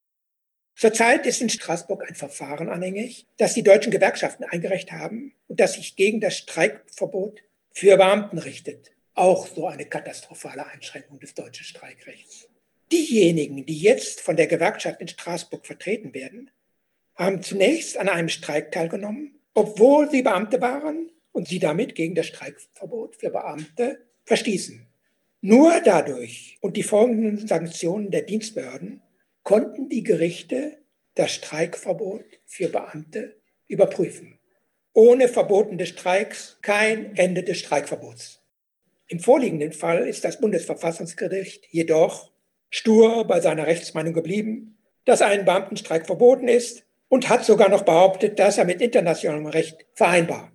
Zurzeit ist in Straßburg ein Verfahren anhängig, das die deutschen Gewerkschaften eingereicht haben und das sich gegen das Streikverbot für Beamten richtet. Auch so eine katastrophale Einschränkung des deutschen Streikrechts. Diejenigen, die jetzt von der Gewerkschaft in Straßburg vertreten werden, haben zunächst an einem Streik teilgenommen, obwohl sie Beamte waren und sie damit gegen das Streikverbot für Beamte verstießen. Nur dadurch und die folgenden Sanktionen der Dienstbehörden konnten die Gerichte das Streikverbot für Beamte überprüfen. Ohne Verboten des Streiks kein Ende des Streikverbots. Im vorliegenden Fall ist das Bundesverfassungsgericht jedoch stur bei seiner Rechtsmeinung geblieben, dass ein Beamtenstreik verboten ist, und hat sogar noch behauptet, dass er mit internationalem Recht vereinbar.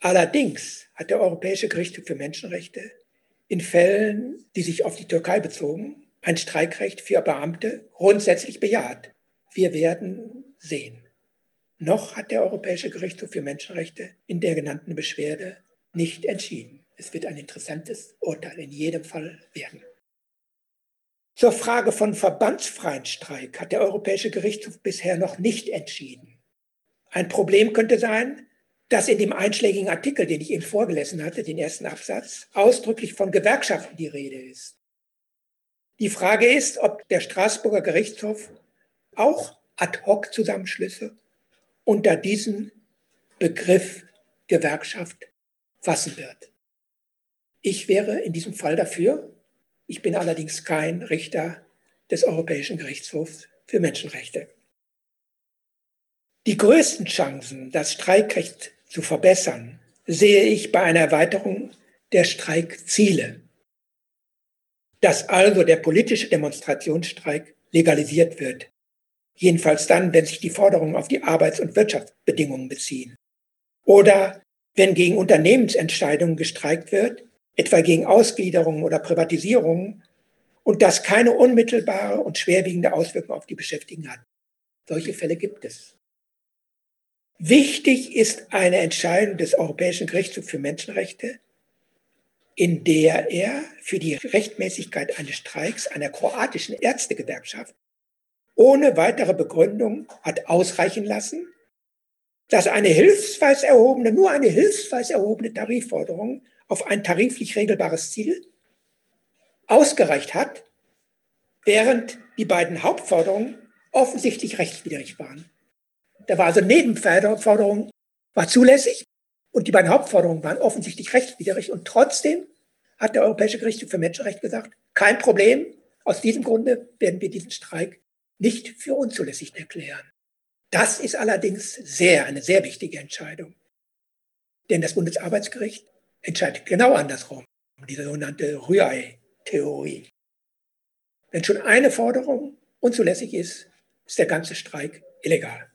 Allerdings hat der Europäische Gerichtshof für Menschenrechte in Fällen, die sich auf die Türkei bezogen, ein Streikrecht für Beamte grundsätzlich bejaht. Wir werden sehen. Noch hat der Europäische Gerichtshof für Menschenrechte in der genannten Beschwerde nicht entschieden. Es wird ein interessantes Urteil in jedem Fall werden. Zur Frage von verbandsfreien Streik hat der Europäische Gerichtshof bisher noch nicht entschieden. Ein Problem könnte sein, dass in dem einschlägigen Artikel, den ich eben vorgelesen hatte, den ersten Absatz, ausdrücklich von Gewerkschaften die Rede ist. Die Frage ist, ob der Straßburger Gerichtshof auch Ad-hoc-Zusammenschlüsse unter diesen Begriff Gewerkschaft fassen wird. Ich wäre in diesem Fall dafür. Ich bin allerdings kein Richter des Europäischen Gerichtshofs für Menschenrechte. Die größten Chancen, das Streikrecht zu verbessern, sehe ich bei einer Erweiterung der Streikziele. Dass also der politische Demonstrationsstreik legalisiert wird. Jedenfalls dann, wenn sich die Forderungen auf die Arbeits- und Wirtschaftsbedingungen beziehen. Oder wenn gegen Unternehmensentscheidungen gestreikt wird, etwa gegen Ausgliederungen oder Privatisierungen, und das keine unmittelbare und schwerwiegende Auswirkung auf die Beschäftigten hat. Solche Fälle gibt es. Wichtig ist eine Entscheidung des Europäischen Gerichtshofs für Menschenrechte, in der er für die Rechtmäßigkeit eines Streiks einer kroatischen Ärztegewerkschaft ohne weitere Begründung hat ausreichen lassen, dass eine hilfsweise erhobene, nur eine hilfsweise erhobene Tarifforderung auf ein tariflich regelbares Ziel ausgereicht hat, während die beiden Hauptforderungen offensichtlich rechtswidrig waren. Da war also Nebenforderung war zulässig und die beiden Hauptforderungen waren offensichtlich rechtswidrig und trotzdem hat der Europäische Gerichtshof für Menschenrechte gesagt, kein Problem, aus diesem Grunde werden wir diesen Streik nicht für unzulässig erklären. Das ist allerdings sehr, eine sehr wichtige Entscheidung. Denn das Bundesarbeitsgericht entscheidet genau andersrum, diese sogenannte Rührei-Theorie. Wenn schon eine Forderung unzulässig ist, ist der ganze Streik illegal.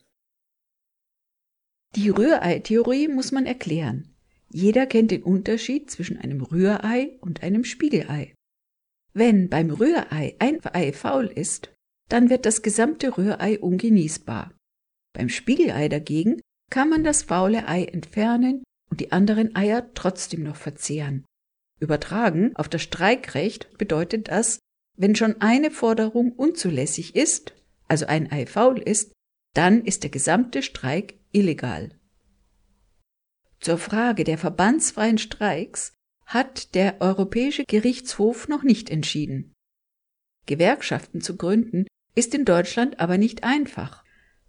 Die Rührei-Theorie muss man erklären. Jeder kennt den Unterschied zwischen einem Rührei und einem Spiegelei. Wenn beim Rührei ein Ei faul ist, dann wird das gesamte Rührei ungenießbar. Beim Spiegelei dagegen kann man das faule Ei entfernen und die anderen Eier trotzdem noch verzehren. Übertragen auf das Streikrecht bedeutet das, wenn schon eine Forderung unzulässig ist, also ein Ei faul ist, dann ist der gesamte Streik illegal. Zur Frage der verbandsfreien Streiks hat der Europäische Gerichtshof noch nicht entschieden. Gewerkschaften zu gründen ist in Deutschland aber nicht einfach.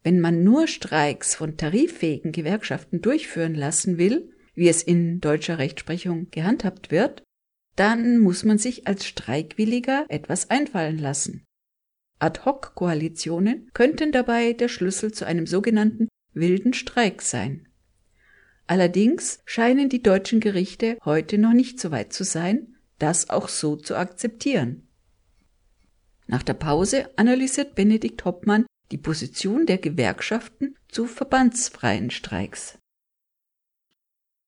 Wenn man nur Streiks von tariffähigen Gewerkschaften durchführen lassen will, wie es in deutscher Rechtsprechung gehandhabt wird, dann muss man sich als Streikwilliger etwas einfallen lassen. Ad-hoc-Koalitionen könnten dabei der Schlüssel zu einem sogenannten wilden Streik sein. Allerdings scheinen die deutschen Gerichte heute noch nicht so weit zu sein, das auch so zu akzeptieren. Nach der Pause analysiert Benedikt Hoppmann die Position der Gewerkschaften zu verbandsfreien Streiks.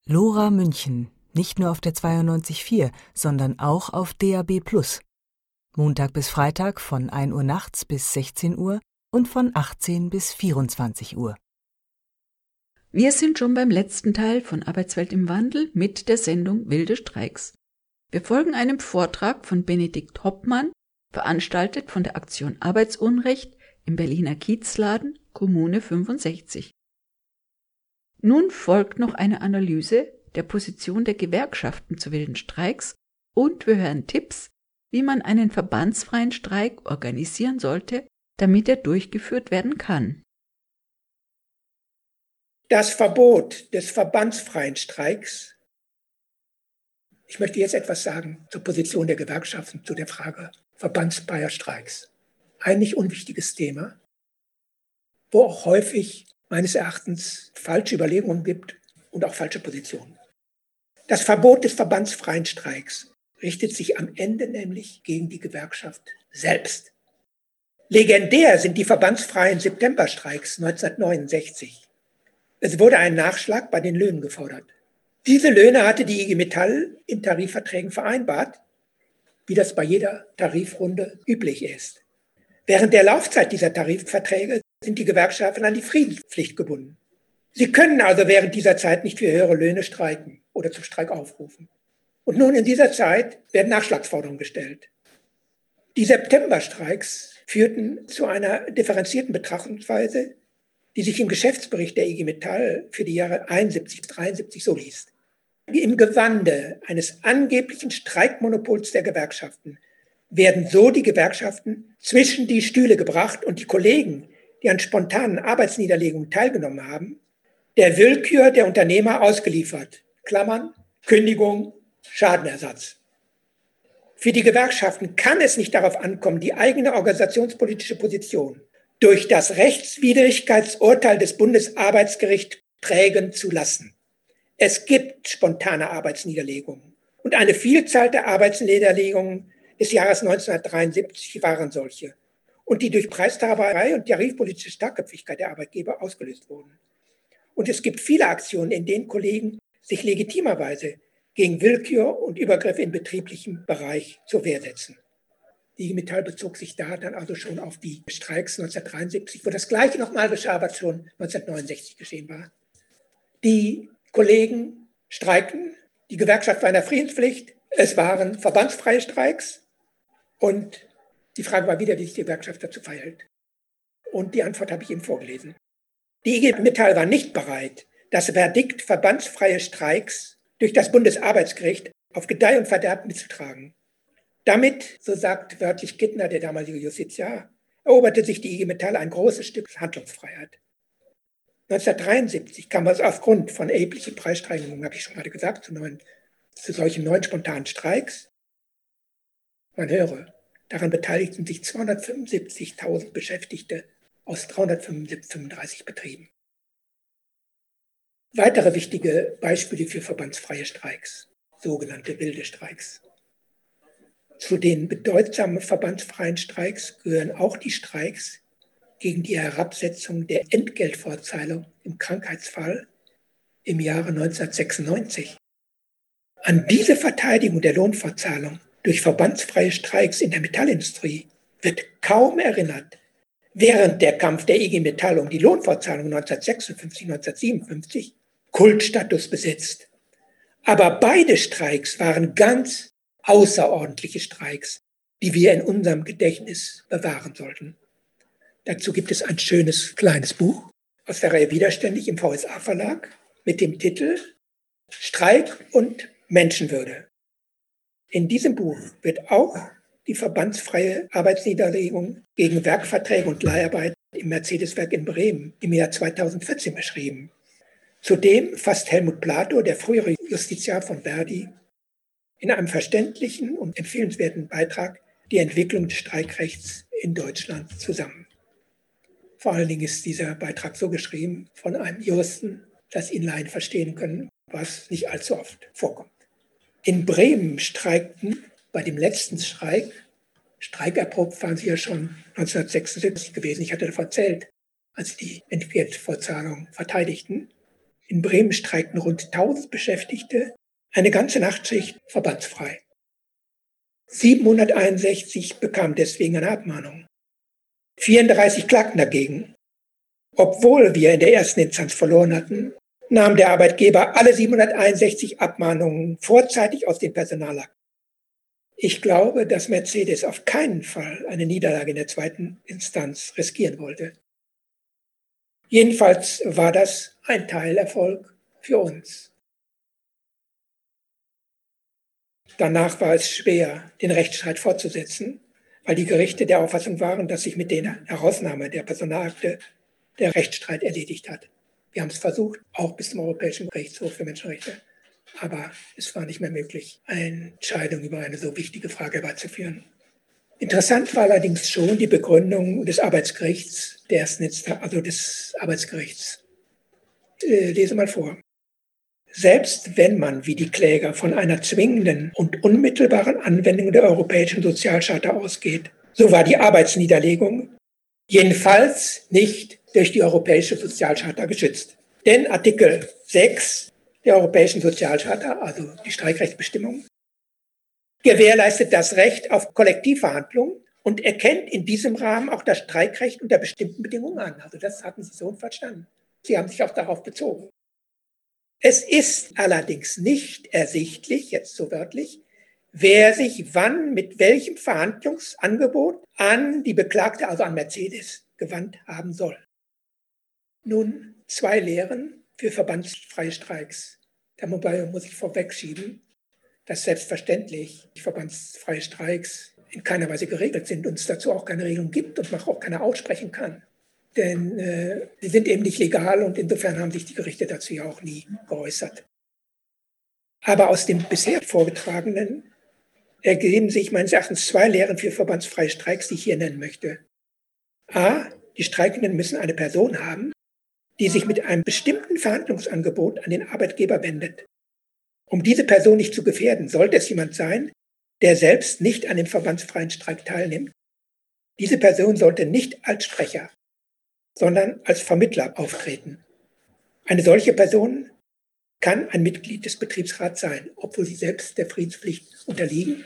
Lora München, nicht nur auf der 92.4, sondern auch auf DAB+. Montag bis Freitag von 1 Uhr nachts bis 16 Uhr und von 18 bis 24 Uhr. Wir sind schon beim letzten Teil von Arbeitswelt im Wandel mit der Sendung Wilde Streiks. Wir folgen einem Vortrag von Benedikt Hoppmann, veranstaltet von der Aktion Arbeitsunrecht im Berliner Kiezladen, Kommune 65. Nun folgt noch eine Analyse der Position der Gewerkschaften zu wilden Streiks und wir hören Tipps, wie man einen verbandsfreien Streik organisieren sollte, damit er durchgeführt werden kann. Das Verbot des verbandsfreien Streiks. Ich möchte jetzt etwas sagen zur Position der Gewerkschaften zu der Frage verbandsfreier Streiks. Ein nicht unwichtiges Thema, wo auch häufig meines Erachtens falsche Überlegungen gibt und auch falsche Positionen. Das Verbot des verbandsfreien Streiks richtet sich am Ende nämlich gegen die Gewerkschaft selbst. Legendär sind die verbandsfreien Septemberstreiks 1969. Es wurde ein Nachschlag bei den Löhnen gefordert. Diese Löhne hatte die IG Metall in Tarifverträgen vereinbart, wie das bei jeder Tarifrunde üblich ist. Während der Laufzeit dieser Tarifverträge sind die Gewerkschaften an die Friedenspflicht gebunden. Sie können also während dieser Zeit nicht für höhere Löhne streiken oder zum Streik aufrufen. Und nun in dieser Zeit werden Nachschlagsforderungen gestellt. Die Septemberstreiks führten zu einer differenzierten Betrachtungsweise, die sich im Geschäftsbericht der IG Metall für die Jahre 71 bis 73 so liest. Im Gewande eines angeblichen Streikmonopols der Gewerkschaften werden so die Gewerkschaften zwischen die Stühle gebracht und die Kollegen, die an spontanen Arbeitsniederlegungen teilgenommen haben, der Willkür der Unternehmer ausgeliefert. Klammern, Kündigung, Schadenersatz. Für die Gewerkschaften kann es nicht darauf ankommen, die eigene organisationspolitische Position durch das Rechtswidrigkeitsurteil des Bundesarbeitsgerichts prägen zu lassen. Es gibt spontane Arbeitsniederlegungen und eine Vielzahl der Arbeitsniederlegungen des Jahres 1973 waren solche und die durch Preistreiberei und tarifpolitische Starkköpfigkeit der Arbeitgeber ausgelöst wurden. Und es gibt viele Aktionen, in denen Kollegen sich legitimerweise gegen Willkür und Übergriffe im betrieblichen Bereich zur Wehr setzen. Die Metall bezog sich da dann also schon auf die Streiks 1973, wo das Gleiche nochmal geschah, was schon 1969 geschehen war. Die Kollegen streikten, die Gewerkschaft war in der Friedenspflicht, es waren verbandsfreie Streiks und die Frage war wieder, wie sich die Gewerkschaft dazu verhält. Und die Antwort habe ich ihm vorgelesen. Die IG Metall war nicht bereit, das Verdikt verbandsfreie Streiks durch das Bundesarbeitsgericht auf Gedeih und Verderb mitzutragen. Damit, so sagt wörtlich Kittner, der damalige Justiziar, eroberte sich die IG Metall ein großes Stück Handlungsfreiheit. 1973 kam es aufgrund von erheblichen Preissteigerungen, habe ich schon gerade gesagt, zu, neuen, zu solchen neuen spontanen Streiks. Man höre, daran beteiligten sich 275.000 Beschäftigte aus 335 Betrieben. Weitere wichtige Beispiele für verbandsfreie Streiks, sogenannte wilde Streiks. Zu den bedeutsamen verbandsfreien Streiks gehören auch die Streiks gegen die Herabsetzung der Entgeltfortzahlung im Krankheitsfall im Jahre 1996. An diese Verteidigung der Lohnfortzahlung durch verbandsfreie Streiks in der Metallindustrie wird kaum erinnert, während der Kampf der IG Metall um die Lohnfortzahlung 1956, 1957 Kultstatus besetzt. Aber beide Streiks waren ganz außerordentliche Streiks, die wir in unserem Gedächtnis bewahren sollten. Dazu gibt es ein schönes kleines Buch aus der Reihe Widerständig im VSA Verlag mit dem Titel Streik und Menschenwürde. In diesem Buch wird auch die verbandsfreie Arbeitsniederlegung gegen Werkverträge und Leiharbeit im Mercedes-Werk in Bremen im Jahr 2014 beschrieben. Zudem fasst Helmut Plato, der frühere Justiziar von Verdi, in einem verständlichen und empfehlenswerten Beitrag die Entwicklung des Streikrechts in Deutschland zusammen. Vor allen Dingen ist dieser Beitrag so geschrieben von einem Juristen, dass ihn Laien verstehen können, was nicht allzu oft vorkommt. In Bremen streikten bei dem letzten Streik, streikerprobt waren sie ja schon 1976 gewesen, ich hatte davon erzählt, als die Entgeltfortzahlung verteidigten, in Bremen streikten rund 1000 Beschäftigte eine ganze Nachtschicht verbandsfrei. 761 bekamen deswegen eine Abmahnung. 34 klagten dagegen. Obwohl wir in der ersten Instanz verloren hatten, nahm der Arbeitgeber alle 761 Abmahnungen vorzeitig aus dem Personalakt. Ich glaube, dass Mercedes auf keinen Fall eine Niederlage in der zweiten Instanz riskieren wollte. Jedenfalls war das ein Teilerfolg für uns. Danach war es schwer, den Rechtsstreit fortzusetzen, weil die Gerichte der Auffassung waren, dass sich mit der Herausnahme der Personalakte der Rechtsstreit erledigt hat. Wir haben es versucht, auch bis zum Europäischen Gerichtshof für Menschenrechte, aber es war nicht mehr möglich, eine Entscheidung über eine so wichtige Frage herbeizuführen. Interessant war allerdings schon die Begründung des Arbeitsgerichts, ersten also des Arbeitsgerichts. Äh, lese mal vor. Selbst wenn man, wie die Kläger, von einer zwingenden und unmittelbaren Anwendung der Europäischen Sozialcharta ausgeht, so war die Arbeitsniederlegung Jedenfalls nicht durch die Europäische Sozialcharta geschützt. Denn Artikel 6 der Europäischen Sozialcharta, also die Streikrechtsbestimmung, gewährleistet das Recht auf Kollektivverhandlungen und erkennt in diesem Rahmen auch das Streikrecht unter bestimmten Bedingungen an. Also das hatten Sie so verstanden. Sie haben sich auch darauf bezogen. Es ist allerdings nicht ersichtlich, jetzt so wörtlich, wer sich wann mit welchem Verhandlungsangebot an die Beklagte, also an Mercedes, gewandt haben soll. Nun zwei Lehren für verbandsfreie Streiks. Dabei muss ich vorwegschieben, dass selbstverständlich verbandsfreie Streiks in keiner Weise geregelt sind und es dazu auch keine Regelung gibt und man auch keiner aussprechen kann. Denn äh, sie sind eben nicht legal und insofern haben sich die Gerichte dazu ja auch nie geäußert. Aber aus dem bisher vorgetragenen ergeben sich meines Erachtens zwei Lehren für verbandsfreie Streiks, die ich hier nennen möchte. A, die Streikenden müssen eine Person haben, die sich mit einem bestimmten Verhandlungsangebot an den Arbeitgeber wendet. Um diese Person nicht zu gefährden, sollte es jemand sein, der selbst nicht an dem verbandsfreien Streik teilnimmt. Diese Person sollte nicht als Sprecher, sondern als Vermittler auftreten. Eine solche Person kann ein Mitglied des Betriebsrats sein, obwohl sie selbst der Friedenspflicht unterliegen.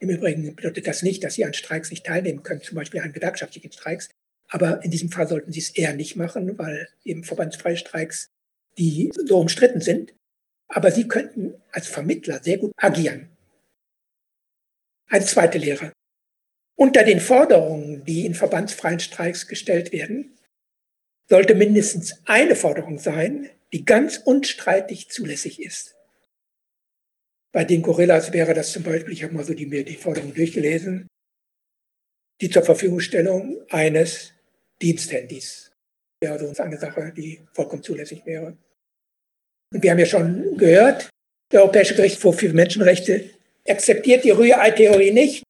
Im Übrigen bedeutet das nicht, dass sie an Streiks nicht teilnehmen können, zum Beispiel an gewerkschaftlichen Streiks. Aber in diesem Fall sollten sie es eher nicht machen, weil eben verbandsfreie Streiks, die so umstritten sind. Aber sie könnten als Vermittler sehr gut agieren. Eine zweite Lehre. Unter den Forderungen, die in verbandsfreien Streiks gestellt werden, sollte mindestens eine Forderung sein, die ganz unstreitig zulässig ist. Bei den Gorillas wäre das zum Beispiel, ich habe mal so die, die Forderung durchgelesen, die zur Verfügungstellung eines Diensthandys. Ja, also eine Sache, die vollkommen zulässig wäre. Und wir haben ja schon gehört, der Europäische Gerichtshof für Menschenrechte akzeptiert die Rührei-Theorie nicht,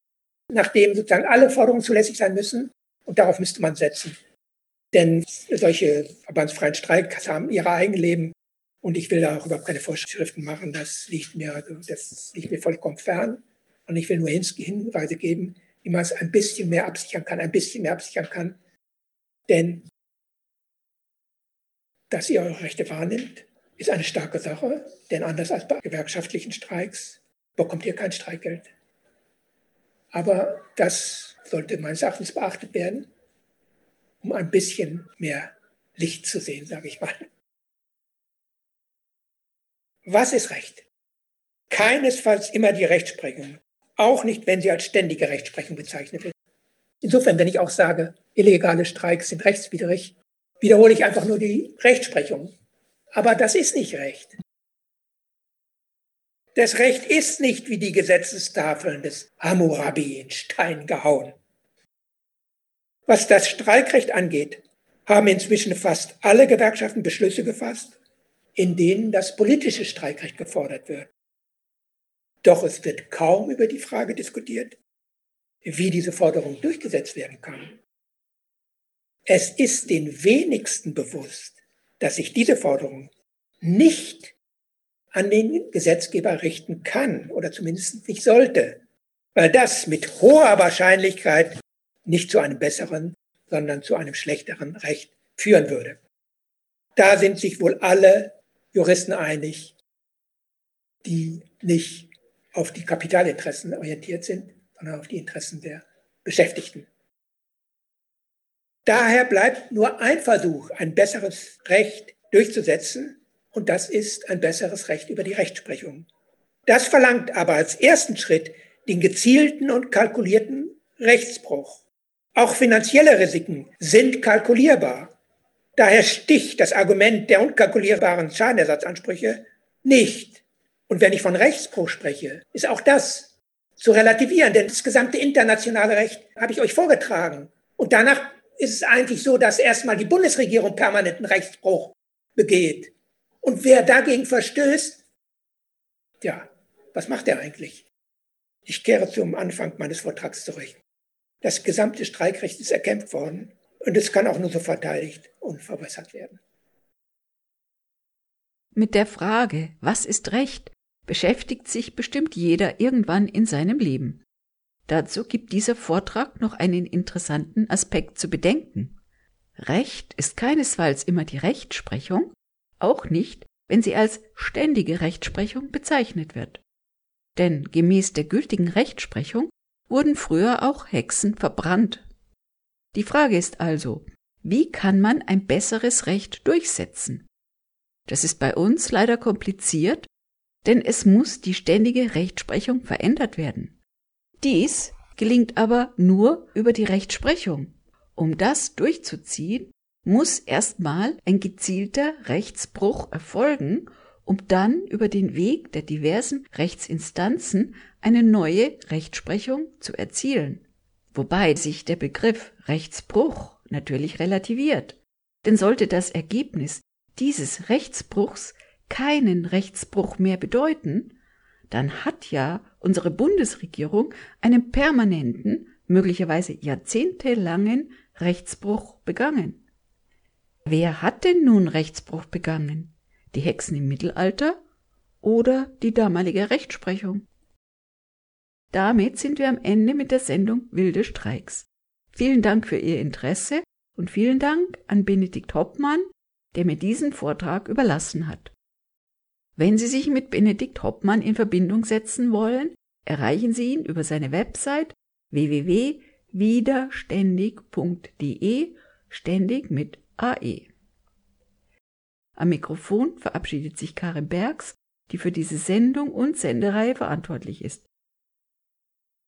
nachdem sozusagen alle Forderungen zulässig sein müssen. Und darauf müsste man setzen. Denn solche verbandsfreien Streiks haben ihre eigenen Leben. Und ich will da auch überhaupt keine Vorschriften machen. Das liegt mir, also das liegt mir vollkommen fern. Und ich will nur Hinweise geben, wie man es ein bisschen mehr absichern kann, ein bisschen mehr absichern kann. Denn dass ihr eure Rechte wahrnimmt, ist eine starke Sache. Denn anders als bei gewerkschaftlichen Streiks bekommt ihr kein Streikgeld. Aber das sollte meines Erachtens beachtet werden, um ein bisschen mehr Licht zu sehen, sage ich mal. Was ist Recht? Keinesfalls immer die Rechtsprechung, auch nicht, wenn sie als ständige Rechtsprechung bezeichnet wird. Insofern, wenn ich auch sage, illegale Streiks sind rechtswidrig, wiederhole ich einfach nur die Rechtsprechung. Aber das ist nicht Recht. Das Recht ist nicht wie die Gesetzestafeln des Hammurabi in Stein gehauen. Was das Streikrecht angeht, haben inzwischen fast alle Gewerkschaften Beschlüsse gefasst, in denen das politische Streikrecht gefordert wird. Doch es wird kaum über die Frage diskutiert, wie diese Forderung durchgesetzt werden kann. Es ist den wenigsten bewusst, dass sich diese Forderung nicht an den Gesetzgeber richten kann oder zumindest nicht sollte, weil das mit hoher Wahrscheinlichkeit nicht zu einem besseren, sondern zu einem schlechteren Recht führen würde. Da sind sich wohl alle Juristen einig, die nicht auf die Kapitalinteressen orientiert sind, sondern auf die Interessen der Beschäftigten. Daher bleibt nur ein Versuch, ein besseres Recht durchzusetzen, und das ist ein besseres Recht über die Rechtsprechung. Das verlangt aber als ersten Schritt den gezielten und kalkulierten Rechtsbruch. Auch finanzielle Risiken sind kalkulierbar. Daher sticht das Argument der unkalkulierbaren Schadenersatzansprüche nicht. Und wenn ich von Rechtsbruch spreche, ist auch das zu relativieren, denn das gesamte internationale Recht habe ich euch vorgetragen. Und danach ist es eigentlich so, dass erstmal die Bundesregierung permanenten Rechtsbruch begeht. Und wer dagegen verstößt, ja, was macht er eigentlich? Ich kehre zum Anfang meines Vortrags zurück. Das gesamte Streikrecht ist erkämpft worden und es kann auch nur so verteidigt und verbessert werden. Mit der Frage, was ist Recht, beschäftigt sich bestimmt jeder irgendwann in seinem Leben. Dazu gibt dieser Vortrag noch einen interessanten Aspekt zu bedenken. Recht ist keinesfalls immer die Rechtsprechung, auch nicht, wenn sie als ständige Rechtsprechung bezeichnet wird. Denn gemäß der gültigen Rechtsprechung wurden früher auch Hexen verbrannt. Die Frage ist also, wie kann man ein besseres Recht durchsetzen? Das ist bei uns leider kompliziert, denn es muss die ständige Rechtsprechung verändert werden. Dies gelingt aber nur über die Rechtsprechung. Um das durchzuziehen, muss erstmal ein gezielter Rechtsbruch erfolgen, um dann über den Weg der diversen Rechtsinstanzen eine neue Rechtsprechung zu erzielen. Wobei sich der Begriff Rechtsbruch natürlich relativiert. Denn sollte das Ergebnis dieses Rechtsbruchs keinen Rechtsbruch mehr bedeuten, dann hat ja unsere Bundesregierung einen permanenten, möglicherweise jahrzehntelangen Rechtsbruch begangen. Wer hat denn nun Rechtsbruch begangen? Die Hexen im Mittelalter oder die damalige Rechtsprechung? Damit sind wir am Ende mit der Sendung Wilde Streiks. Vielen Dank für Ihr Interesse und vielen Dank an Benedikt Hoppmann, der mir diesen Vortrag überlassen hat. Wenn Sie sich mit Benedikt Hoppmann in Verbindung setzen wollen, erreichen Sie ihn über seine Website www.widerständig.de, ständig mit AE. Am Mikrofon verabschiedet sich Karin Bergs, die für diese Sendung und Sendereihe verantwortlich ist.